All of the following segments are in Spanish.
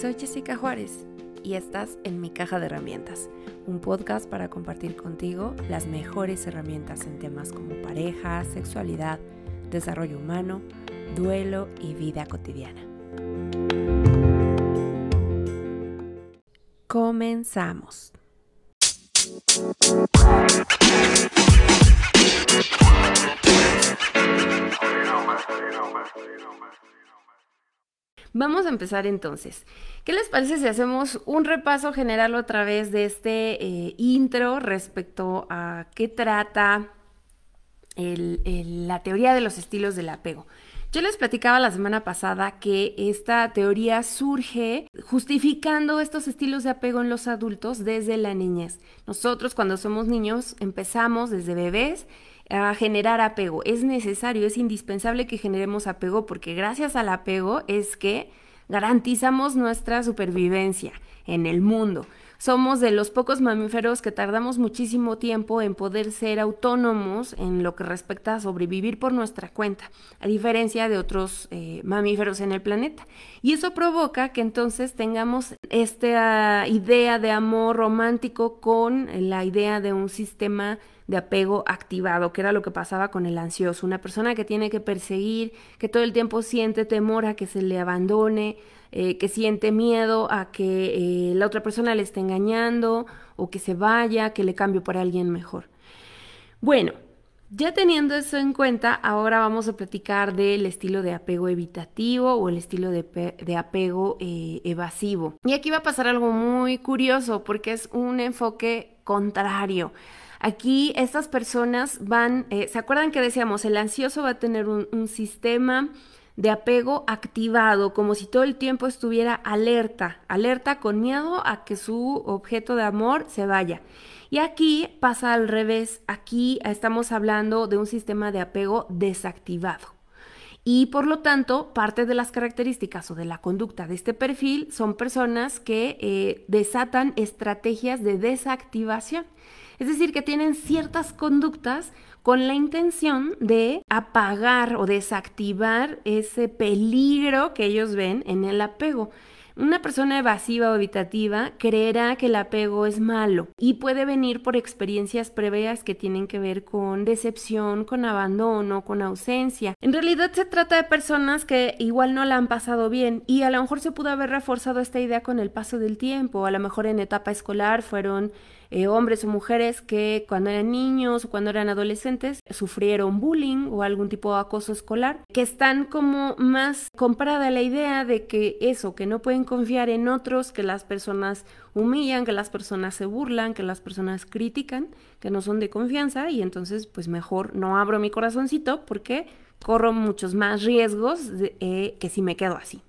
Soy Jessica Juárez y estás en Mi Caja de Herramientas, un podcast para compartir contigo las mejores herramientas en temas como pareja, sexualidad, desarrollo humano, duelo y vida cotidiana. Comenzamos. Vamos a empezar entonces. ¿Qué les parece si hacemos un repaso general otra vez de este eh, intro respecto a qué trata la teoría de los estilos del apego? Yo les platicaba la semana pasada que esta teoría surge justificando estos estilos de apego en los adultos desde la niñez. Nosotros cuando somos niños empezamos desde bebés a generar apego. Es necesario, es indispensable que generemos apego porque gracias al apego es que garantizamos nuestra supervivencia en el mundo. Somos de los pocos mamíferos que tardamos muchísimo tiempo en poder ser autónomos en lo que respecta a sobrevivir por nuestra cuenta, a diferencia de otros eh, mamíferos en el planeta. Y eso provoca que entonces tengamos esta idea de amor romántico con la idea de un sistema de apego activado, que era lo que pasaba con el ansioso, una persona que tiene que perseguir, que todo el tiempo siente temor a que se le abandone, eh, que siente miedo a que eh, la otra persona le esté engañando o que se vaya, que le cambie por alguien mejor. Bueno, ya teniendo eso en cuenta, ahora vamos a platicar del estilo de apego evitativo o el estilo de, apego eh, evasivo. Y aquí va a pasar algo muy curioso porque es un enfoque contrario. Aquí estas personas van, ¿se acuerdan que decíamos, el ansioso va a tener un sistema de apego activado, como si todo el tiempo estuviera alerta, alerta con miedo a que su objeto de amor se vaya. Y aquí pasa al revés, aquí estamos hablando de un sistema de apego desactivado. Y por lo tanto, parte de las características o de la conducta de este perfil son personas que eh, desatan estrategias de desactivación. Es decir, que tienen ciertas conductas con la intención de apagar o desactivar ese peligro que ellos ven en el apego. Una persona evasiva o evitativa creerá que el apego es malo y puede venir por experiencias previas que tienen que ver con decepción, con abandono, con ausencia. En realidad se trata de personas que igual no la han pasado bien y a lo mejor se pudo haber reforzado esta idea con el paso del tiempo, a lo mejor en etapa escolar fueron eh, hombres o mujeres que cuando eran niños o cuando eran adolescentes sufrieron bullying o algún tipo de acoso escolar, que están como más comprada la idea de que eso, que no pueden confiar en otros, que las personas humillan, que las personas se burlan, que las personas critican, que no son de confianza y entonces pues mejor no abro mi corazoncito porque corro muchos más riesgos eh, que si me quedo así.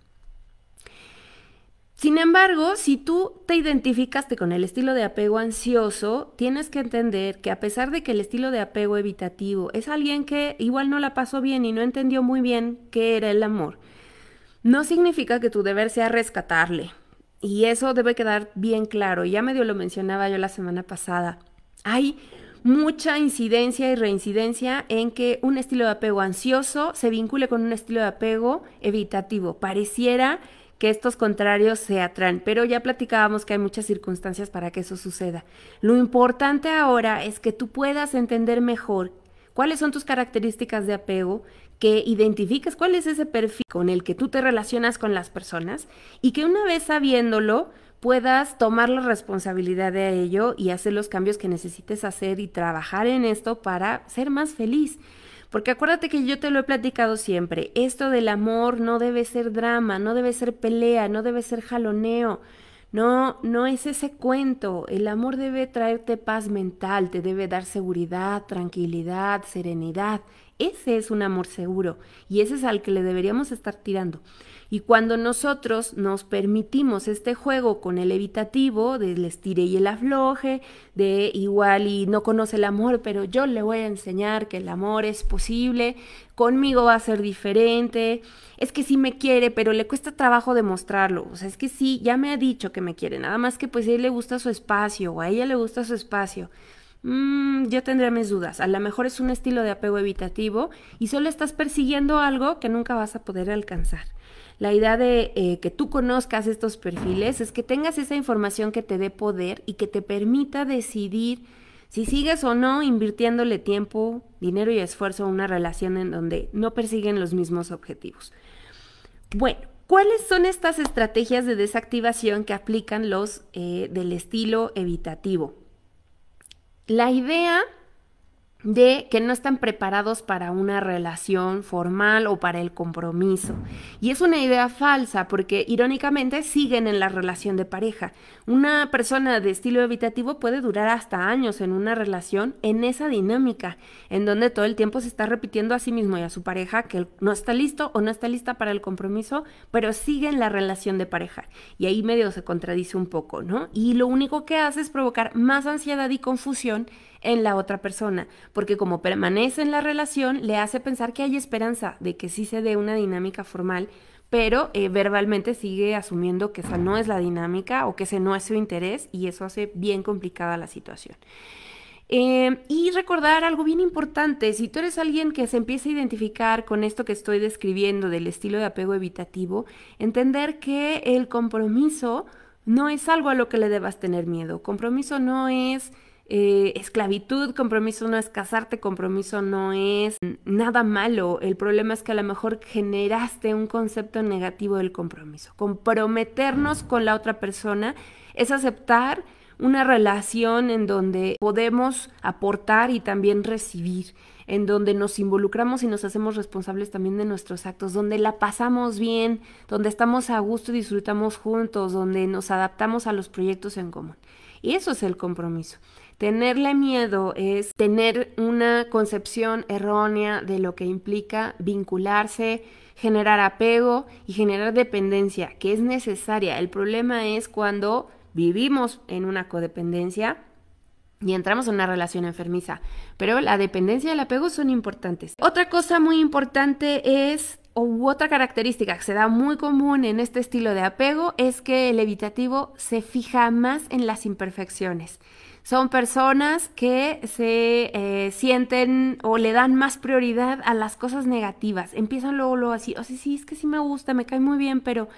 Sin embargo, si tú te identificaste con el estilo de apego ansioso, tienes que entender que a pesar de que el estilo de apego evitativo es alguien que igual no la pasó bien y no entendió muy bien qué era el amor, no significa que tu deber sea rescatarle. Y eso debe quedar bien claro. Ya medio lo mencionaba yo la semana pasada. Hay mucha incidencia y reincidencia en que un estilo de apego ansioso se vincule con un estilo de apego evitativo. Pareciera que estos contrarios se atraen, pero ya platicábamos que hay muchas circunstancias para que eso suceda. Lo importante ahora es que tú puedas entender mejor cuáles son tus características de apego, que identifiques cuál es ese perfil con el que tú te relacionas con las personas y que una vez sabiéndolo puedas tomar la responsabilidad de ello y hacer los cambios que necesites hacer y trabajar en esto para ser más feliz. Porque acuérdate que yo te lo he platicado siempre, esto del amor no debe ser drama, no debe ser pelea, no debe ser jaloneo. No, no es ese cuento. El amor debe traerte paz mental, te debe dar seguridad, tranquilidad, serenidad. Ese es un amor seguro y ese es al que le deberíamos estar tirando. Y cuando nosotros nos permitimos este juego con el evitativo del estire y el afloje, de igual y no conoce el amor, pero yo le voy a enseñar que el amor es posible, conmigo va a ser diferente, es que sí me quiere, pero le cuesta trabajo demostrarlo, o sea, es que sí, ya me ha dicho que me quiere, nada más que pues a él le gusta su espacio o a ella le gusta su espacio. Mm, yo tendría mis dudas. A lo mejor es un estilo de apego evitativo y solo estás persiguiendo algo que nunca vas a poder alcanzar. La idea de eh, que tú conozcas estos perfiles es que tengas esa información que te dé poder y que te permita decidir si sigues o no invirtiéndole tiempo, dinero y esfuerzo a una relación en donde no persiguen los mismos objetivos. Bueno, ¿cuáles son estas estrategias de desactivación que aplican los eh, del estilo evitativo? La idea de que no están preparados para una relación formal o para el compromiso. Y es una idea falsa porque irónicamente siguen en la relación de pareja. Una persona de estilo evitativo puede durar hasta años en una relación en esa dinámica, en donde todo el tiempo se está repitiendo a sí mismo y a su pareja que no está listo o no está lista para el compromiso, pero sigue en la relación de pareja. Y ahí medio se contradice un poco, ¿no? Y lo único que hace es provocar más ansiedad y confusión en la otra persona, porque como permanece en la relación, le hace pensar que hay esperanza de que sí se dé una dinámica formal, pero eh, verbalmente sigue asumiendo que esa no es la dinámica o que ese no es su interés y eso hace bien complicada la situación. Eh, y recordar algo bien importante, si tú eres alguien que se empieza a identificar con esto que estoy describiendo del estilo de apego evitativo, entender que el compromiso no es algo a lo que le debas tener miedo. Compromiso no es eh, esclavitud, compromiso no es casarte, compromiso no es nada malo. El problema es que a lo mejor generaste un concepto negativo del compromiso. Comprometernos con la otra persona es aceptar una relación en donde podemos aportar y también recibir, en donde nos involucramos y nos hacemos responsables también de nuestros actos, donde la pasamos bien, donde estamos a gusto y disfrutamos juntos, donde nos adaptamos a los proyectos en común. Y eso es el compromiso. Tenerle miedo es tener una concepción errónea de lo que implica vincularse, generar apego y generar dependencia, que es necesaria. El problema es cuando vivimos en una codependencia y entramos en una relación enfermiza. Pero la dependencia y el apego son importantes. Otra cosa muy importante es, o otra característica que se da muy común en este estilo de apego, es que el evitativo se fija más en las imperfecciones. Son personas que se eh, sienten o le dan más prioridad a las cosas negativas. Empiezan luego, luego así, o sea, sí, es que sí me gusta, me cae muy bien, pero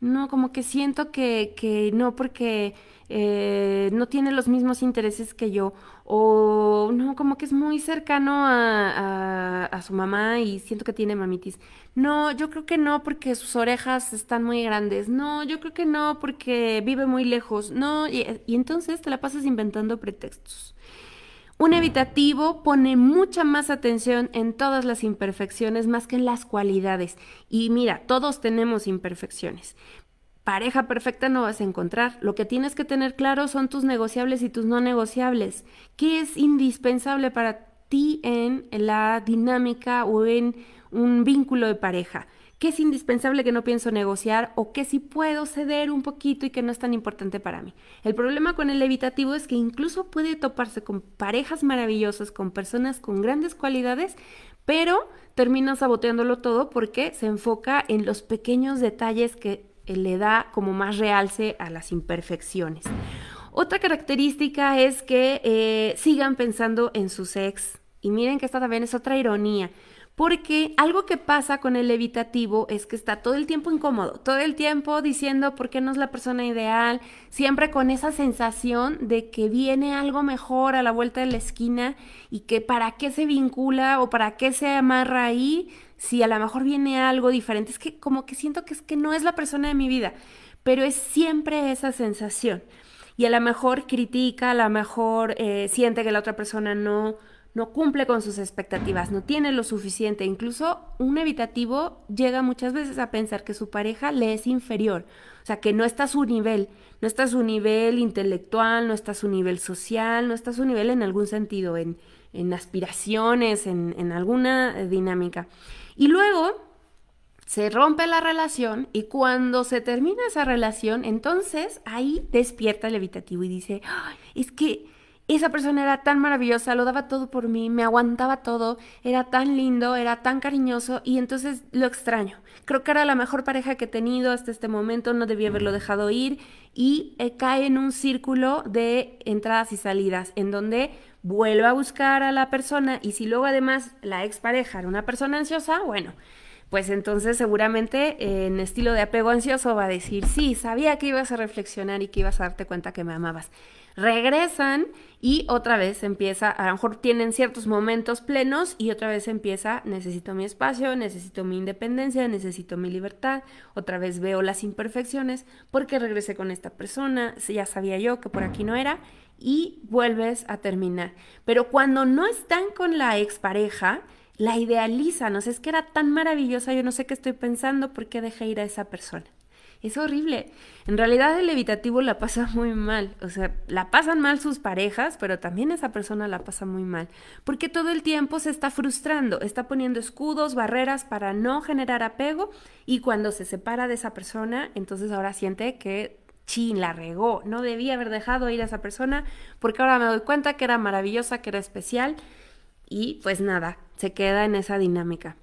no, como que siento que, que no, porque eh, no tiene los mismos intereses que yo, o no, como que es muy cercano a, su mamá y siento que tiene mamitis. No, yo creo que no porque sus orejas están muy grandes. No, yo creo que no porque vive muy lejos. No, y, y entonces te la pasas inventando pretextos. Un evitativo pone mucha más atención en todas las imperfecciones más que en las cualidades. Y mira, todos tenemos imperfecciones, pareja perfecta no vas a encontrar. Lo que tienes que tener claro son tus negociables y tus no negociables. ¿Qué es indispensable para ti en la dinámica o en un vínculo de pareja? ¿Qué es indispensable que no pienso negociar o qué sí puedo ceder un poquito y que no es tan importante para mí? El problema con el evitativo es que incluso puede toparse con parejas maravillosas, con personas con grandes cualidades, pero termina saboteándolo todo porque se enfoca en los pequeños detalles que le da como más realce a las imperfecciones. Otra característica es que eh, sigan pensando en sus ex. Y miren que esta también es otra ironía. Porque algo que pasa con el evitativo es que está todo el tiempo incómodo, todo el tiempo diciendo por qué no es la persona ideal, siempre con esa sensación de que viene algo mejor a la vuelta de la esquina y que para qué se vincula o para qué se amarra ahí si a lo mejor viene algo diferente. Es que como que siento que es que no es la persona de mi vida, pero es siempre esa sensación. Y a lo mejor critica, a lo mejor eh, siente que la otra persona no, no cumple con sus expectativas, no tiene lo suficiente. Incluso un evitativo llega muchas veces a pensar que su pareja le es inferior, o sea, que no está a su nivel, no está a su nivel intelectual, no está a su nivel social, no está a su nivel en algún sentido, en, en aspiraciones, en, en alguna dinámica. Y luego se rompe la relación y cuando se termina esa relación, entonces ahí despierta el evitativo y dice, es que esa persona era tan maravillosa, lo daba todo por mí, me aguantaba todo, era tan lindo, era tan cariñoso y entonces lo extraño. Creo que era la mejor pareja que he tenido hasta este momento, no debía haberlo dejado ir y eh, cae en un círculo de entradas y salidas en donde vuelve a buscar a la persona y si luego además la expareja era una persona ansiosa, bueno, pues entonces seguramente en estilo de apego ansioso va a decir, sí, sabía que ibas a reflexionar y que ibas a darte cuenta que me amabas regresan y otra vez empieza, a lo mejor tienen ciertos momentos plenos y otra vez empieza, necesito mi espacio, necesito mi independencia, necesito mi libertad, otra vez veo las imperfecciones porque regresé con esta persona, ya sabía yo que por aquí no era y vuelves a terminar. Pero cuando no están con la expareja, la idealizan, o sea, es que era tan maravillosa, yo no sé qué estoy pensando, ¿por qué dejé ir a esa persona? Es horrible. En realidad el evitativo la pasa muy mal. O sea, la pasan mal sus parejas, pero también esa persona la pasa muy mal. Porque todo el tiempo se está frustrando, está poniendo escudos, barreras para no generar apego y cuando se separa de esa persona, entonces ahora siente que chin, la regó. No debía haber dejado ir a esa persona porque ahora me doy cuenta que era maravillosa, que era especial y pues nada, se queda en esa dinámica.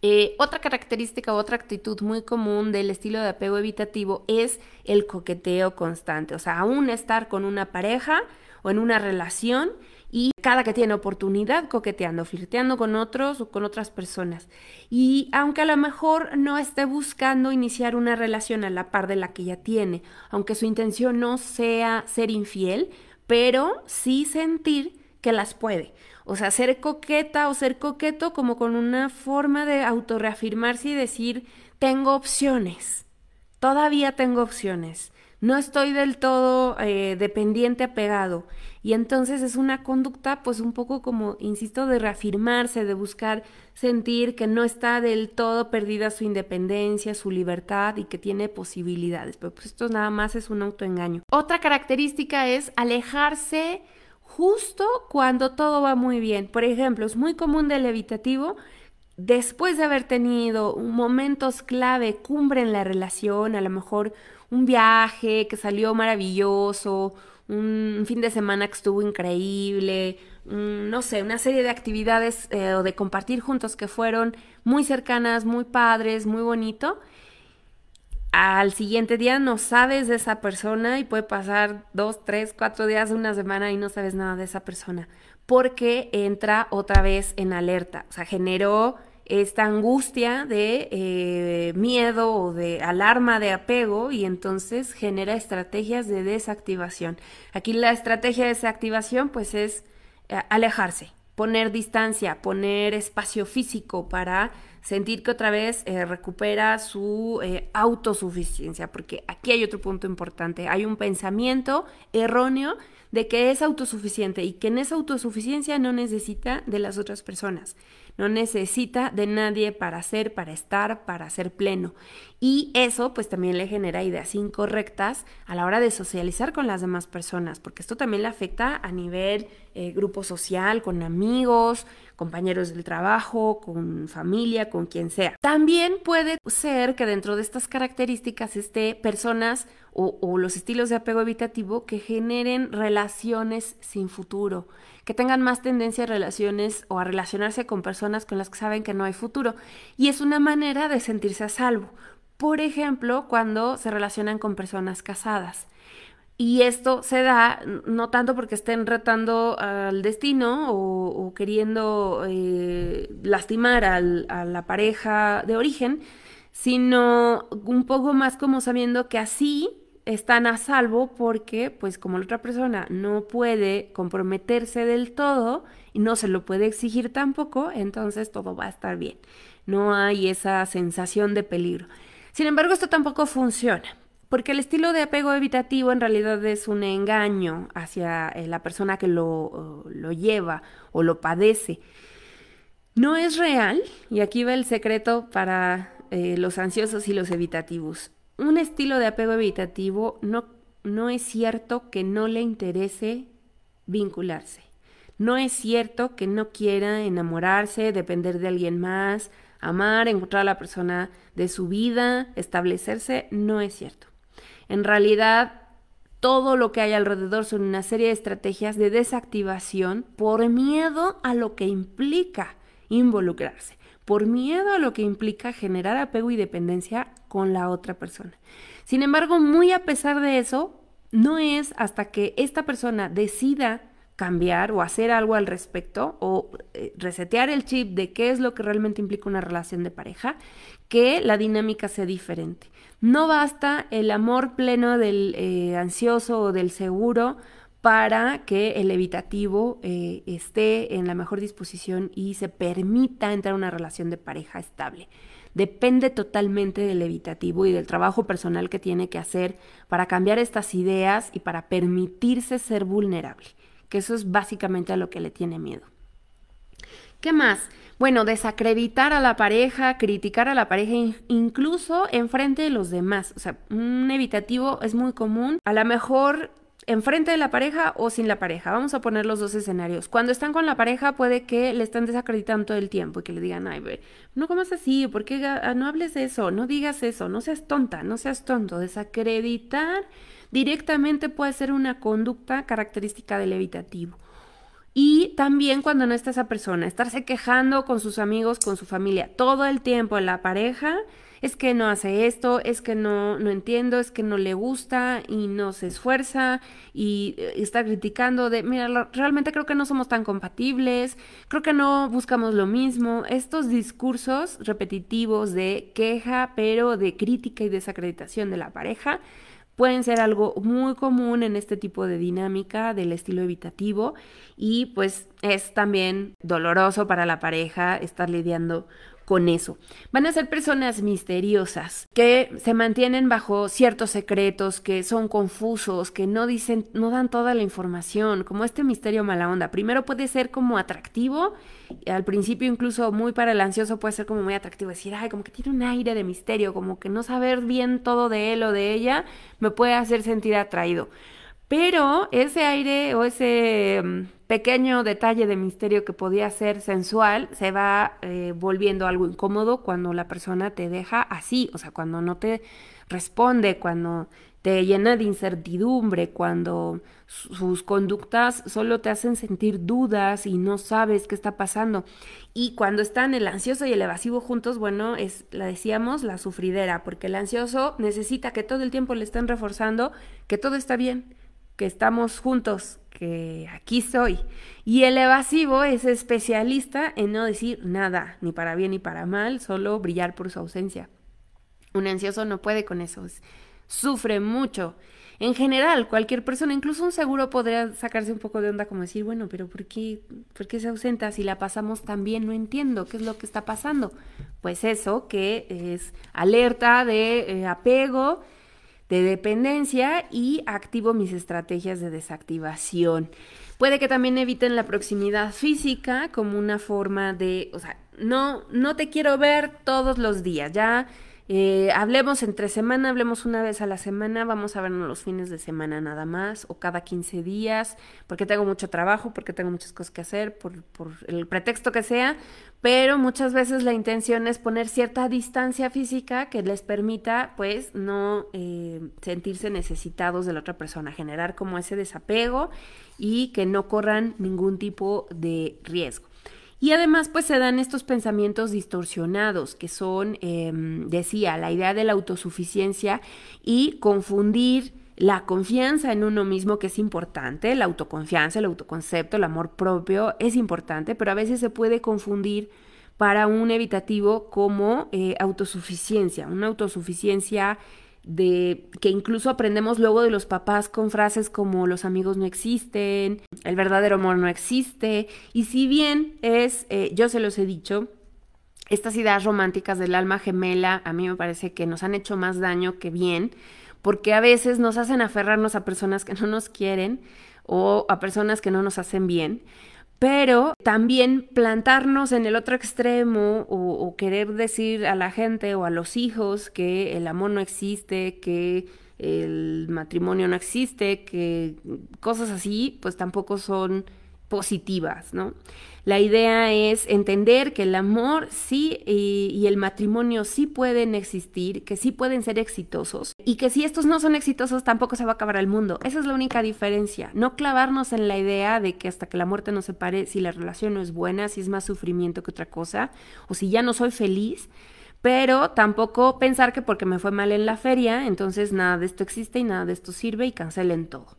Eh, otra característica, otra actitud muy común del estilo de apego evitativo es el coqueteo constante, o sea, aún estar con una pareja o en una relación y cada que tiene oportunidad coqueteando, flirteando con otros o con otras personas. Y aunque a lo mejor no esté buscando iniciar una relación a la par de la que ya tiene, aunque su intención no sea ser infiel, pero sí sentir que las puede. O sea, ser coqueta o ser coqueto como con una forma de autorreafirmarse y decir, tengo opciones, todavía tengo opciones, no estoy del todo eh, dependiente, apegado. Y entonces es una conducta pues un poco como, insisto, de reafirmarse, de buscar sentir que no está del todo perdida su independencia, su libertad y que tiene posibilidades. Pero pues esto nada más es un autoengaño. Otra característica es alejarse justo cuando todo va muy bien. Por ejemplo, es muy común del evitativo, después de haber tenido momentos clave, cumbre en la relación, a lo mejor un viaje que salió maravilloso, un fin de semana que estuvo increíble, no sé, una serie de actividades eh, o de compartir juntos que fueron muy cercanas, muy padres, muy bonito al siguiente día no sabes de esa persona y puede pasar dos, tres, cuatro días, una semana y no sabes nada de esa persona, porque entra otra vez en alerta, o sea, generó esta angustia de eh, miedo o de alarma de apego y entonces genera estrategias de desactivación. Aquí la estrategia de desactivación pues es eh, alejarse, poner distancia, poner espacio físico para sentir que otra vez eh, recupera su eh, autosuficiencia, porque aquí hay otro punto importante, hay un pensamiento erróneo de que es autosuficiente y que en esa autosuficiencia no necesita de las otras personas. No necesita de nadie para ser, para estar, para ser pleno. Y eso pues también le genera ideas incorrectas a la hora de socializar con las demás personas, porque esto también le afecta a nivel eh, grupo social, con amigos, compañeros del trabajo, con familia, con quien sea. También puede ser que dentro de estas características esté personas o, o los estilos de apego evitativo que generen relaciones sin futuro que tengan más tendencia a relaciones o a relacionarse con personas con las que saben que no hay futuro. Y es una manera de sentirse a salvo. Por ejemplo, cuando se relacionan con personas casadas. Y esto se da no tanto porque estén retando al destino o, queriendo eh, lastimar a la pareja de origen, sino un poco más como sabiendo que así están a salvo porque, pues como la otra persona no puede comprometerse del todo y no se lo puede exigir tampoco, entonces todo va a estar bien. No hay esa sensación de peligro. Sin embargo, esto tampoco funciona, porque el estilo de apego evitativo en realidad es un engaño hacia eh, la persona que lo, lo lleva o lo padece. No es real, y aquí va el secreto para eh, los ansiosos y los evitativos un estilo de apego evitativo no, no es cierto que no le interese vincularse. No es cierto que no quiera enamorarse, depender de alguien más, amar, encontrar a la persona de su vida, establecerse. No es cierto. En realidad, todo lo que hay alrededor son una serie de estrategias de desactivación por miedo a lo que implica involucrarse, por miedo a lo que implica generar apego y dependencia con la otra persona. Sin embargo, muy a pesar de eso, no es hasta que esta persona decida cambiar o hacer algo al respecto o eh, resetear el chip de qué es lo que realmente implica una relación de pareja, que la dinámica sea diferente. No basta el amor pleno del eh, ansioso o del seguro para que el evitativo eh, esté en la mejor disposición y se permita entrar a una relación de pareja estable. Depende totalmente del evitativo y del trabajo personal que tiene que hacer para cambiar estas ideas y para permitirse ser vulnerable, que eso es básicamente a lo que le tiene miedo. ¿Qué más? Bueno, desacreditar a la pareja, criticar a la pareja incluso enfrente de los demás. O sea, un evitativo es muy común. A lo mejor enfrente de la pareja o sin la pareja. Vamos a poner los dos escenarios. Cuando están con la pareja puede que le estén desacreditando todo el tiempo y que le digan, ay, no comas así, ¿por qué ah, no hables eso? No digas eso, no seas tonta, no seas tonto. Desacreditar directamente puede ser una conducta característica del evitativo. Y también cuando no está esa persona, estarse quejando con sus amigos, con su familia, todo el tiempo en la pareja, es que no hace esto, es que no, no entiendo, es que no le gusta y no se esfuerza y eh, está criticando de, mira, realmente creo que no somos tan compatibles, creo que no buscamos lo mismo. Estos discursos repetitivos de queja, pero de crítica y desacreditación de la pareja, pueden ser algo muy común en este tipo de dinámica del estilo evitativo y pues es también doloroso para la pareja estar lidiando con eso. Van a ser personas misteriosas que se mantienen bajo ciertos secretos, que son confusos, que no dicen, no dan toda la información, como este misterio mala onda. Primero puede ser como atractivo, al principio incluso muy para el ansioso puede ser como muy atractivo, decir, ay, como que tiene un aire de misterio, como que no saber bien todo de él o de ella me puede hacer sentir atraído. Pero ese aire o ese mm, pequeño detalle de misterio que podía ser sensual se va eh, volviendo algo incómodo cuando la persona te deja así, o sea, cuando no te responde, cuando te llena de incertidumbre, cuando sus conductas solo te hacen sentir dudas y no sabes qué está pasando. Y cuando están el ansioso y el evasivo juntos, bueno, es, la decíamos, la sufridera, porque el ansioso necesita que todo el tiempo le estén reforzando que todo está bien, que estamos juntos, que aquí soy. Y el evasivo es especialista en no decir nada, ni para bien ni para mal, solo brillar por su ausencia. Un ansioso no puede con eso, sufre mucho. En general, cualquier persona, incluso un seguro podría sacarse un poco de onda como decir, bueno, pero ¿por qué, ¿por qué se ausenta si la pasamos tan bien? No entiendo qué es lo que está pasando. Pues eso, que es alerta de eh, apego, de dependencia y activo mis estrategias de desactivación. Puede que también eviten la proximidad física como una forma de, o sea, no, no te quiero ver todos los días, ya eh, hablemos entre semana, hablemos una vez a la semana, vamos a vernos los fines de semana nada más o cada 15 días, porque tengo mucho trabajo, porque tengo muchas cosas que hacer, por, el pretexto que sea, pero muchas veces la intención es poner cierta distancia física que les permita pues no eh, sentirse necesitados de la otra persona, generar como ese desapego y que no corran ningún tipo de riesgo. Y además, pues se dan estos pensamientos distorsionados, que son, em, decía, la idea de la autosuficiencia y confundir la confianza en uno mismo, que es importante, la autoconfianza, el autoconcepto, el amor propio, es importante, pero a veces se puede confundir para un evitativo como eh, autosuficiencia, una autosuficiencia de que incluso aprendemos luego de los papás con frases como los amigos no existen, el verdadero amor no existe, y si bien es, eh, yo se los he dicho, estas ideas románticas del alma gemela a mí me parece que nos han hecho más daño que bien, porque a veces nos hacen aferrarnos a personas que no nos quieren o a personas que no nos hacen bien pero también plantarnos en el otro extremo o, querer decir a la gente o a los hijos que el amor no existe, que el matrimonio no existe, que cosas así, pues tampoco son positivas, ¿no? La idea es entender que el amor sí y, el matrimonio sí pueden existir, que sí pueden ser exitosos y que si estos no son exitosos tampoco se va a acabar el mundo. Esa es la única diferencia. No clavarnos en la idea de que hasta que la muerte nos separe, si la relación no es buena, si es más sufrimiento que otra cosa, o si ya no soy feliz, pero tampoco pensar que porque me fue mal en la feria, entonces nada de esto existe y nada de esto sirve y cancelen todo.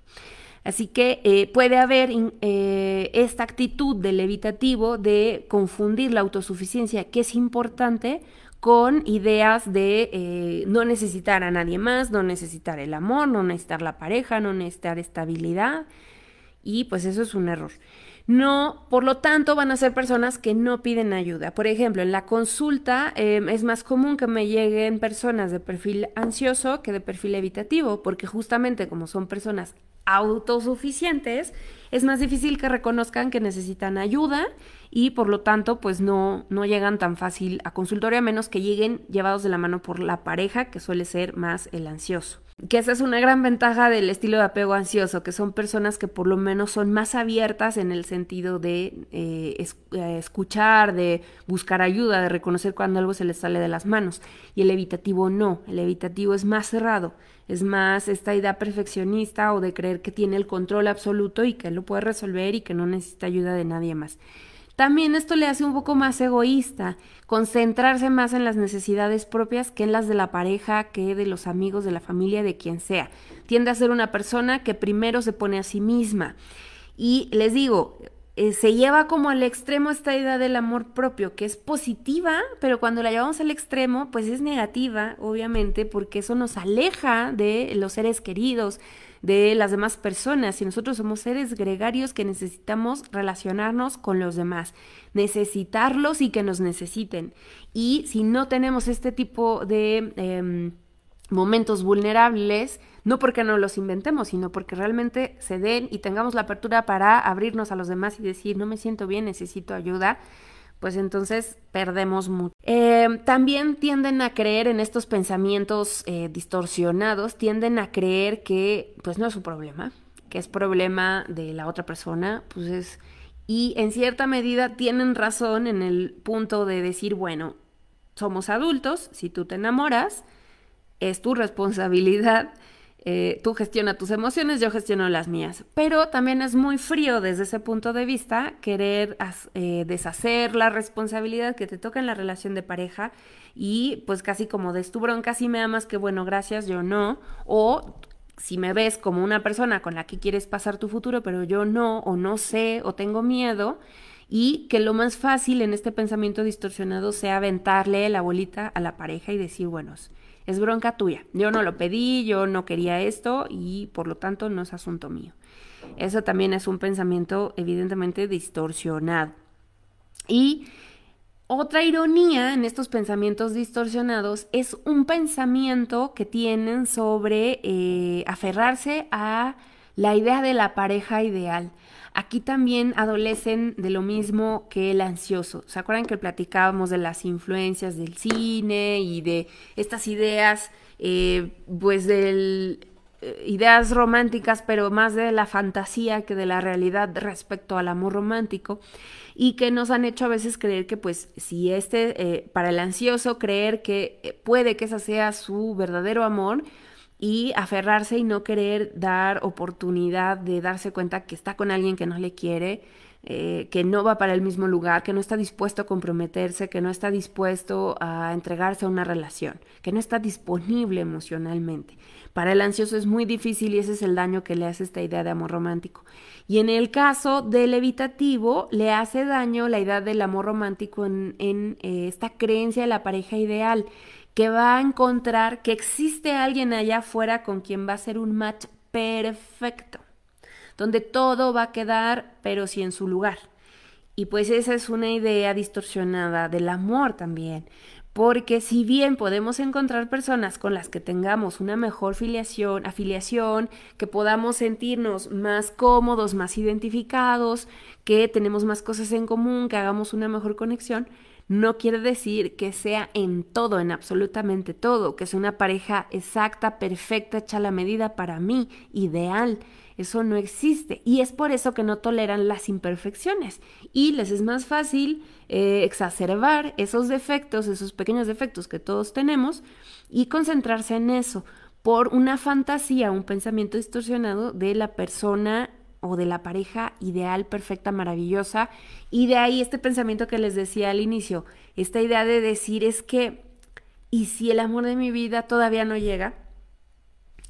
Así que eh, puede haber eh, esta actitud del evitativo de confundir la autosuficiencia, que es importante, con ideas de eh, no necesitar a nadie más, no necesitar el amor, no necesitar la pareja, no necesitar estabilidad. Y pues eso es un error. No, por lo tanto, van a ser personas que no piden ayuda. Por ejemplo, en la consulta em, es más común que me lleguen personas de perfil ansioso que de perfil evitativo, porque justamente como son personas autosuficientes, es más difícil que reconozcan que necesitan ayuda y por lo tanto pues no, no llegan tan fácil a consultorio a menos que lleguen llevados de la mano por la pareja que suele ser más el ansioso. Que esa es una gran ventaja del estilo de apego ansioso, que son personas que por lo menos son más abiertas en el sentido de eh, eh, escuchar, de buscar ayuda, de reconocer cuando algo se les sale de las manos. Y el evitativo no, el evitativo es más cerrado, es más esta idea perfeccionista o de creer que tiene el control absoluto y que lo puede resolver y que no necesita ayuda de nadie más. También esto le hace un poco más egoísta, concentrarse más en las necesidades propias que en las de la pareja, que de los amigos, de la familia, de quien sea. Tiende a ser una persona que primero se pone a sí misma. Y les digo, eh, se lleva como al extremo esta idea del amor propio, que es positiva, pero cuando la llevamos al extremo, pues es negativa, obviamente, porque eso nos aleja de los seres queridos, de las demás personas. Y nosotros somos seres gregarios que necesitamos relacionarnos con los demás, necesitarlos y que nos necesiten. Y si no tenemos este tipo de... Em, momentos vulnerables, no porque no los inventemos, sino porque realmente se den y tengamos la apertura para abrirnos a los demás y decir, no me siento bien, necesito ayuda, pues entonces perdemos mucho. Eh, también tienden a creer en estos pensamientos eh, distorsionados, tienden a creer que pues no es su problema, que es problema de la otra persona, pues es... Y en cierta medida tienen razón en el punto de decir, bueno, somos adultos, si tú te enamoras, es tu responsabilidad. Eh, tú gestiona tus emociones, yo gestiono las mías. Pero también es muy frío desde ese punto de vista querer eh, deshacer la responsabilidad que te toca en la relación de pareja y pues casi como de tu bronca, si me amas, que bueno, gracias, yo no. O si me ves como una persona con la que quieres pasar tu futuro, pero yo no, o no sé, o tengo miedo, y que lo más fácil en este pensamiento distorsionado sea aventarle la bolita a la pareja y decir, bueno, es bronca tuya. Yo no lo pedí, yo no quería esto y por lo tanto no es asunto mío. Eso también es un pensamiento evidentemente distorsionado. Y otra ironía en estos pensamientos distorsionados es un pensamiento que tienen sobre eh, aferrarse a la idea de la pareja ideal. Aquí también adolecen de lo mismo que el ansioso. ¿Se acuerdan que platicábamos de las influencias del cine y de estas ideas, eh, pues de eh, ideas románticas, pero más de la fantasía que de la realidad respecto al amor romántico? y que nos han hecho a veces creer que pues si este, eh, para el ansioso, creer que puede que ese sea su verdadero amor, y aferrarse y no querer dar oportunidad de darse cuenta que está con alguien que no le quiere, eh, que no va para el mismo lugar, que no está dispuesto a comprometerse, que no está dispuesto a entregarse a una relación, que no está disponible emocionalmente. Para el ansioso es muy difícil y ese es el daño que le hace esta idea de amor romántico. Y en el caso del evitativo, le hace daño la idea del amor romántico en, eh, esta creencia de la pareja ideal que va a encontrar que existe alguien allá afuera con quien va a ser un match perfecto, donde todo va a quedar, pero sí en su lugar. Y pues esa es una idea distorsionada del amor también, porque si bien podemos encontrar personas con las que tengamos una mejor filiación, afiliación, que podamos sentirnos más cómodos, más identificados, que tenemos más cosas en común, que hagamos una mejor conexión, no quiere decir que sea en todo, en absolutamente todo, que sea una pareja exacta, perfecta, hecha a la medida para mí, ideal. Eso no existe. Y es por eso que no toleran las imperfecciones. Y les es más fácil eh, exacerbar esos defectos, esos pequeños defectos que todos tenemos, y concentrarse en eso por una fantasía, un pensamiento distorsionado de la persona o de la pareja ideal, perfecta, maravillosa. Y de ahí este pensamiento que les decía al inicio, esta idea de decir es que, ¿y si el amor de mi vida todavía no llega?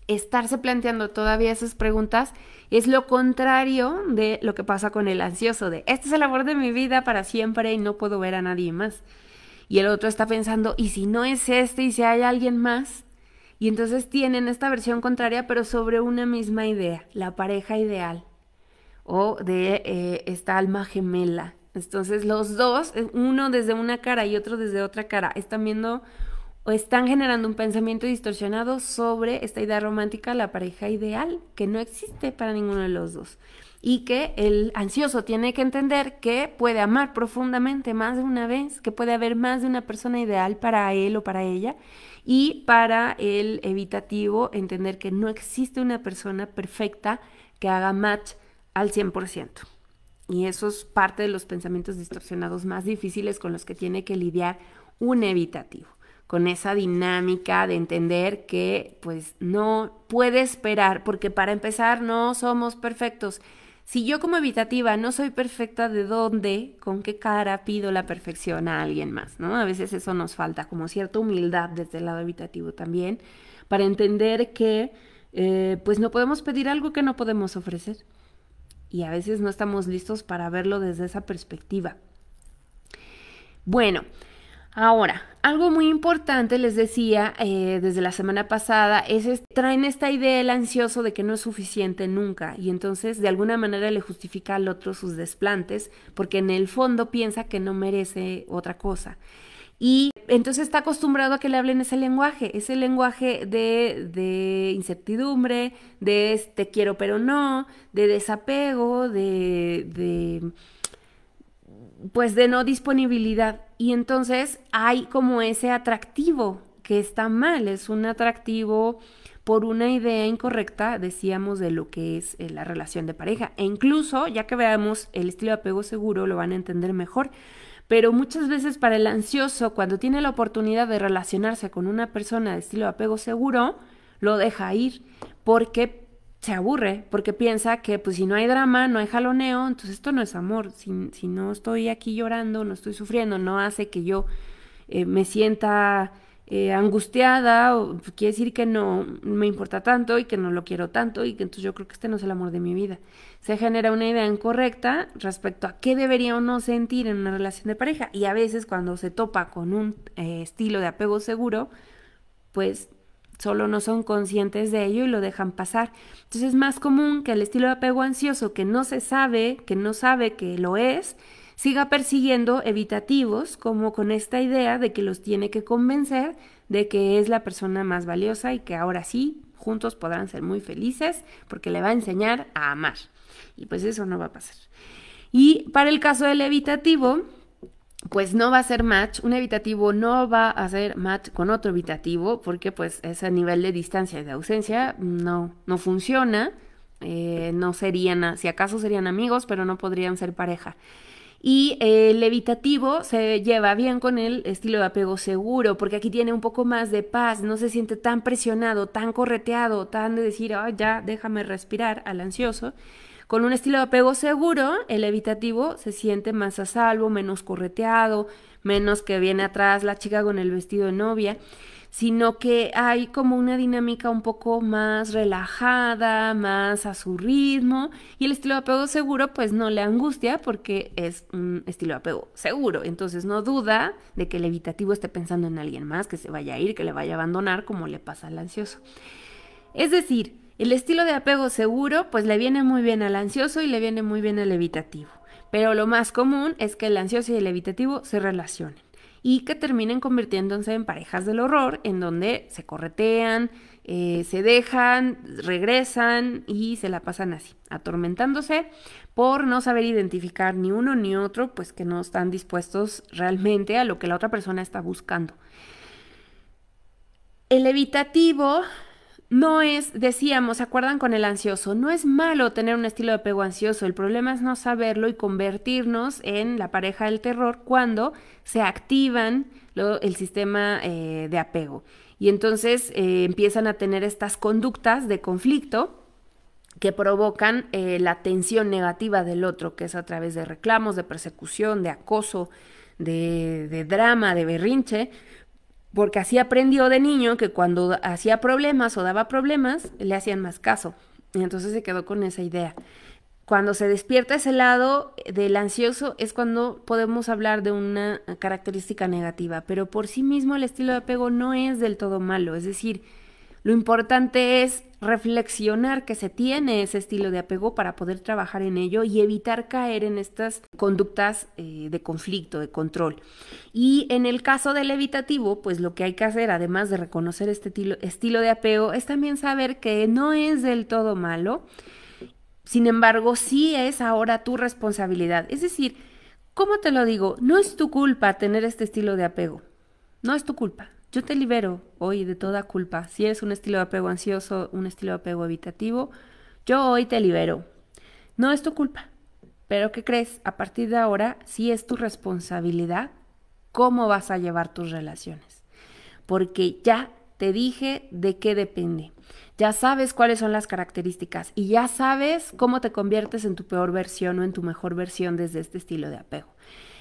Estarse planteando todavía esas preguntas es lo contrario de lo que pasa con el ansioso, de, este es el amor de mi vida para siempre y no puedo ver a nadie más. Y el otro está pensando, ¿y si no es este y si hay alguien más? Y entonces tienen esta versión contraria, pero sobre una misma idea, la pareja ideal o de eh, esta alma gemela. Entonces los dos, eh, uno desde una cara y otro desde otra cara, están viendo o están generando un pensamiento distorsionado sobre esta idea romántica, la pareja ideal, que no existe para ninguno de los dos. Y que el ansioso tiene que entender que puede amar profundamente más de una vez, que puede haber más de una persona ideal para él o para ella. Y para el evitativo, entender que no existe una persona perfecta que haga match al 100%. Y eso es parte de los pensamientos distorsionados más difíciles con los que tiene que lidiar un evitativo, con esa dinámica de entender que pues no puede esperar, porque para empezar no somos perfectos. Si yo como evitativa no soy perfecta, ¿de dónde, con qué cara pido la perfección a alguien más? ¿no? A veces eso nos falta, como cierta humildad desde el lado evitativo también, para entender que eh, pues no podemos pedir algo que no podemos ofrecer y a veces no estamos listos para verlo desde esa perspectiva. Bueno, ahora, algo muy importante, les decía eh, desde la semana pasada, es, traen esta idea del ansioso de que no es suficiente nunca y entonces de alguna manera le justifica al otro sus desplantes porque en el fondo piensa que no merece otra cosa. Y entonces está acostumbrado a que le hablen ese lenguaje, ese lenguaje de, incertidumbre, de te quiero pero no, de desapego, de, de pues de no disponibilidad. Y entonces hay como ese atractivo que está mal, es un atractivo por una idea incorrecta, decíamos, de lo que es eh, la relación de pareja. E incluso, ya que veamos el estilo de apego seguro, lo van a entender mejor. Pero muchas veces para el ansioso, cuando tiene la oportunidad de relacionarse con una persona de estilo de apego seguro, lo deja ir porque se aburre, porque piensa que pues si no hay drama, no hay jaloneo, entonces esto no es amor. Si, si no estoy aquí llorando, no estoy sufriendo, no hace que yo eh, me sienta eh, angustiada, o, quiere decir que no me importa tanto y que no lo quiero tanto y que entonces yo creo que este no es el amor de mi vida. Se genera una idea incorrecta respecto a qué debería o no sentir en una relación de pareja y a veces cuando se topa con un eh, estilo de apego seguro, pues solo no son conscientes de ello y lo dejan pasar. Entonces es más común que el estilo de apego ansioso que no se sabe, que no sabe que lo es, siga persiguiendo evitativos como con esta idea de que los tiene que convencer de que es la persona más valiosa y que ahora sí, juntos podrán ser muy felices porque le va a enseñar a amar. Y pues eso no va a pasar. Y para el caso del evitativo, pues no va a ser match, un evitativo no va a hacer match con otro evitativo porque pues ese nivel de distancia y de ausencia no, no funciona, eh, no serían, si acaso serían amigos, pero no podrían ser pareja. Y el evitativo se lleva bien con el estilo de apego seguro, porque aquí tiene un poco más de paz, no se siente tan presionado, tan correteado, tan de decir, oh, ya, déjame respirar al ansioso. Con un estilo de apego seguro, el evitativo se siente más a salvo, menos correteado, menos que viene atrás la chica con el vestido de novia sino que hay como una dinámica un poco más relajada, más a su ritmo, y el estilo de apego seguro pues no le angustia porque es un estilo de apego seguro, entonces no duda de que el evitativo esté pensando en alguien más, que se vaya a ir, que le vaya a abandonar, como le pasa al ansioso. Es decir, el estilo de apego seguro pues le viene muy bien al ansioso y le viene muy bien al evitativo, pero lo más común es que el ansioso y el evitativo se relacionen y que terminen convirtiéndose en parejas del horror, en donde se corretean, eh, se dejan, regresan y se la pasan así, atormentándose por no saber identificar ni uno ni otro, pues que no están dispuestos realmente a lo que la otra persona está buscando. El evitativo no es, decíamos, ¿se acuerdan con el ansioso? No es malo tener un estilo de apego ansioso, el problema es no saberlo y convertirnos en la pareja del terror cuando se activan el sistema eh, de apego. Y entonces eh, empiezan a tener estas conductas de conflicto que provocan eh, la tensión negativa del otro, que es a través de reclamos, de persecución, de acoso, de, de drama, de berrinche, porque así aprendió de niño que cuando hacía problemas o daba problemas, le hacían más caso. Y entonces se quedó con esa idea. Cuando se despierta ese lado del ansioso es cuando podemos hablar de una característica negativa, pero por sí mismo el estilo de apego no es del todo malo, es decir, lo importante es reflexionar que se tiene ese estilo de apego para poder trabajar en ello y evitar caer en estas conductas eh, de conflicto, de control. Y en el caso del evitativo, pues lo que hay que hacer, además de reconocer este estilo, estilo de apego, es también saber que no es del todo malo, sin embargo, sí es ahora tu responsabilidad. Es decir, ¿cómo te lo digo? No es tu culpa tener este estilo de apego. No es tu culpa. Yo te libero hoy de toda culpa. Si eres un estilo de apego ansioso, un estilo de apego evitativo, yo hoy te libero. No es tu culpa. Pero ¿qué crees? A partir de ahora, sí es tu responsabilidad cómo vas a llevar tus relaciones. Porque ya te dije de qué depende. Ya sabes cuáles son las características y ya sabes cómo te conviertes en tu peor versión o en tu mejor versión desde este estilo de apego.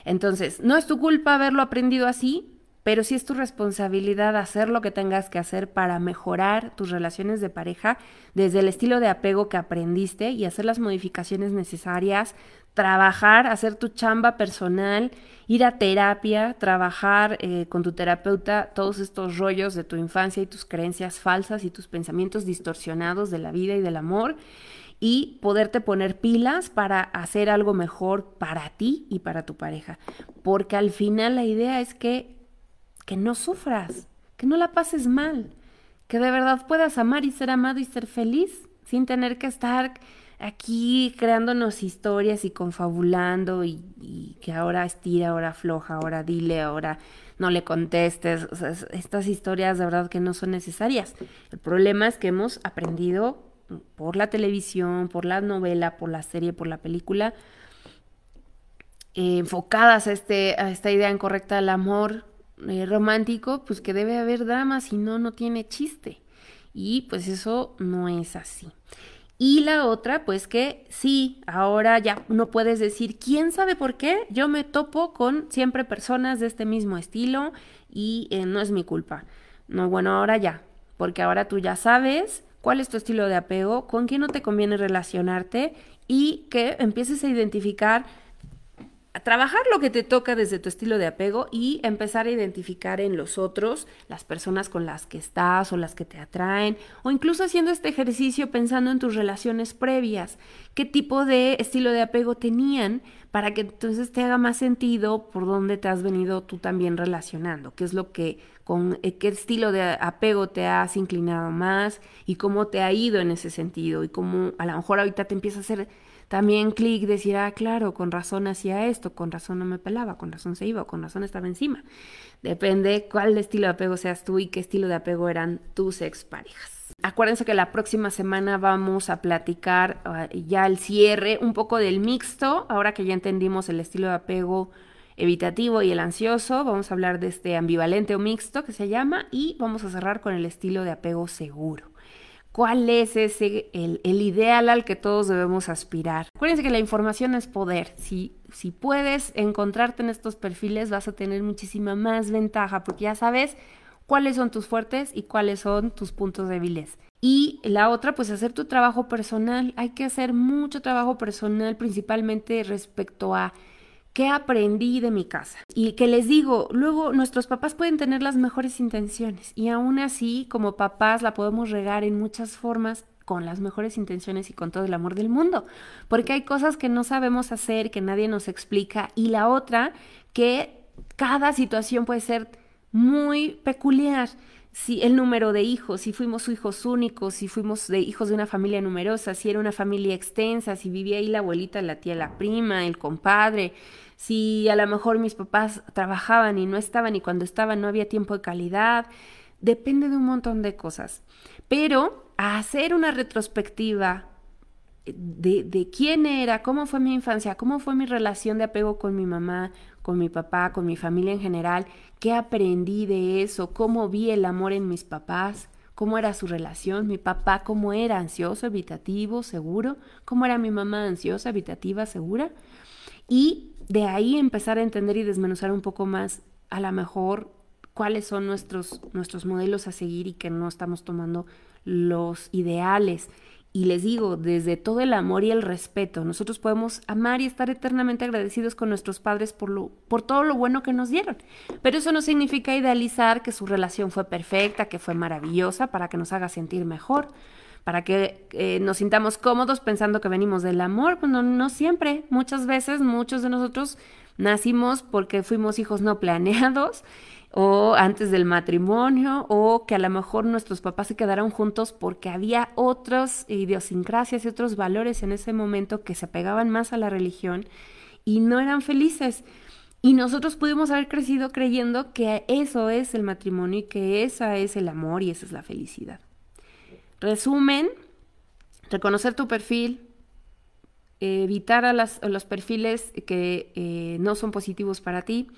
Entonces, no es tu culpa haberlo aprendido así, pero sí es tu responsabilidad hacer lo que tengas que hacer para mejorar tus relaciones de pareja desde el estilo de apego que aprendiste y hacer las modificaciones necesarias, trabajar, hacer tu chamba personal, ir a terapia, trabajar eh, con tu terapeuta todos estos rollos de tu infancia y tus creencias falsas y tus pensamientos distorsionados de la vida y del amor y poderte poner pilas para hacer algo mejor para ti y para tu pareja. Porque al final la idea es que que no sufras, que no la pases mal, que de verdad puedas amar y ser amado y ser feliz sin tener que estar aquí creándonos historias y confabulando y, que ahora estira, ahora floja, ahora dile, ahora no le contestes. estas historias de verdad que no son necesarias. El problema es que hemos aprendido por la televisión, por la novela, por la serie, por la película, eh, enfocadas a, este, a esta idea incorrecta del amor, eh, romántico, pues que debe haber drama, si no, no tiene chiste. Y pues eso no es así. Y la otra, pues que sí, ahora ya no puedes decir, ¿quién sabe por qué? Yo me topo con siempre personas de este mismo estilo y eh, no es mi culpa. No, bueno, ahora ya, porque ahora tú ya sabes cuál es tu estilo de apego, con quién no te conviene relacionarte y que empieces a identificar trabajar lo que te toca desde tu estilo de apego y empezar a identificar en los otros las personas con las que estás o las que te atraen o incluso haciendo este ejercicio pensando en tus relaciones previas, qué tipo de estilo de apego tenían para que entonces te haga más sentido por dónde te has venido tú también relacionando, qué es lo que con eh, qué estilo de apego te has inclinado más y cómo te ha ido en ese sentido y cómo a lo mejor ahorita te empieza a hacer también clic, decir, ah, claro, con razón hacía esto, con razón no me pelaba, con razón se iba, con razón estaba encima. Depende cuál estilo de apego seas tú y qué estilo de apego eran tus exparejas. Acuérdense que la próxima semana vamos a platicar ah, ya el cierre, un poco del mixto, ahora que ya entendimos el estilo de apego evitativo y el ansioso, vamos a hablar de este ambivalente o mixto que se llama y vamos a cerrar con el estilo de apego seguro cuál es ese, el, ideal al que todos debemos aspirar. Acuérdense que la información es poder. Si, si puedes encontrarte en estos perfiles, vas a tener muchísima más ventaja porque ya sabes cuáles son tus fuertes y cuáles son tus puntos débiles. Y la otra, pues hacer tu trabajo personal. Hay que hacer mucho trabajo personal, principalmente respecto a ¿Qué aprendí de mi casa? Y que les digo, luego nuestros papás pueden tener las mejores intenciones y aún así como papás la podemos regar en muchas formas con las mejores intenciones y con todo el amor del mundo, porque hay cosas que no sabemos hacer, que nadie nos explica y la otra, que cada situación puede ser muy peculiar si el número de hijos, si fuimos hijos únicos, si fuimos de hijos de una familia numerosa, si era una familia extensa, si vivía ahí la abuelita, la tía, la prima, el compadre, si a lo mejor mis papás trabajaban y no estaban y cuando estaban no había tiempo de calidad. Depende de un montón de cosas. Pero hacer una retrospectiva de, de, quién era, cómo fue mi infancia, cómo fue mi relación de apego con mi mamá, con mi papá, con mi familia en general, qué aprendí de eso, cómo vi el amor en mis papás, cómo era su relación, mi papá cómo era ansioso, evitativo, seguro, cómo era mi mamá ansiosa, evitativa, segura. Y de ahí empezar a entender y desmenuzar un poco más a lo mejor cuáles son nuestros, nuestros modelos a seguir y que no estamos tomando los ideales y les digo, desde todo el amor y el respeto, nosotros podemos amar y estar eternamente agradecidos con nuestros padres por, lo, por todo lo bueno que nos dieron. Pero eso no significa idealizar que su relación fue perfecta, que fue maravillosa, para que nos haga sentir mejor, para que eh, nos sintamos cómodos pensando que venimos del amor. Pues no, no siempre. Muchas veces, muchos de nosotros nacimos porque fuimos hijos no planeados o antes del matrimonio, o que a lo mejor nuestros papás se quedaron juntos porque había otras idiosincrasias y otros valores en ese momento que se pegaban más a la religión y no eran felices. Y nosotros pudimos haber crecido creyendo que eso es el matrimonio y que esa es el amor y esa es la felicidad. Resumen, reconocer tu perfil, evitar a, los perfiles que eh, no son positivos para ti,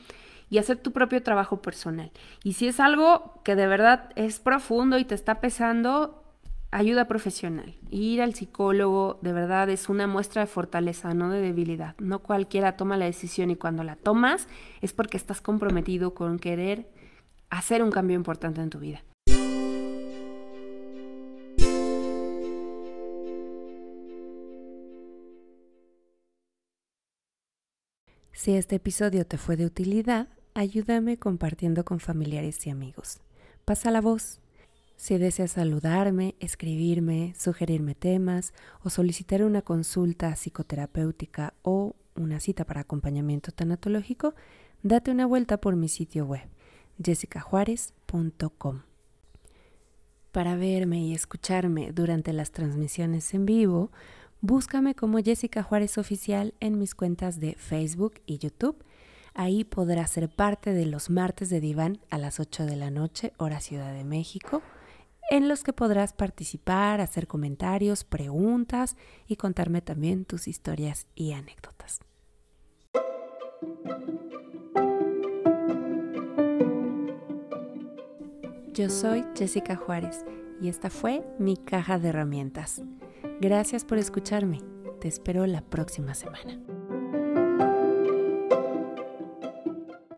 y hacer tu propio trabajo personal. Y si es algo que de verdad es profundo y te está pesando, ayuda profesional. Ir al psicólogo de verdad es una muestra de fortaleza, no de debilidad. No cualquiera toma la decisión y cuando la tomas es porque estás comprometido con querer hacer un cambio importante en tu vida. Si este episodio te fue de utilidad, ayúdame compartiendo con familiares y amigos. Pasa la voz. Si deseas saludarme, escribirme, sugerirme temas o solicitar una consulta psicoterapéutica o una cita para acompañamiento tanatológico, date una vuelta por mi sitio web jessicajuárez.com. Para verme y escucharme durante las transmisiones en vivo, búscame como Jessica Juárez Oficial en mis cuentas de Facebook y YouTube Ahí podrás ser parte de los martes de diván a las 8 de la noche, hora Ciudad de México, en los que podrás participar, hacer comentarios, preguntas y contarme también tus historias y anécdotas. Yo soy Jessica Juárez y esta fue mi caja de herramientas. Gracias por escucharme. Te espero la próxima semana.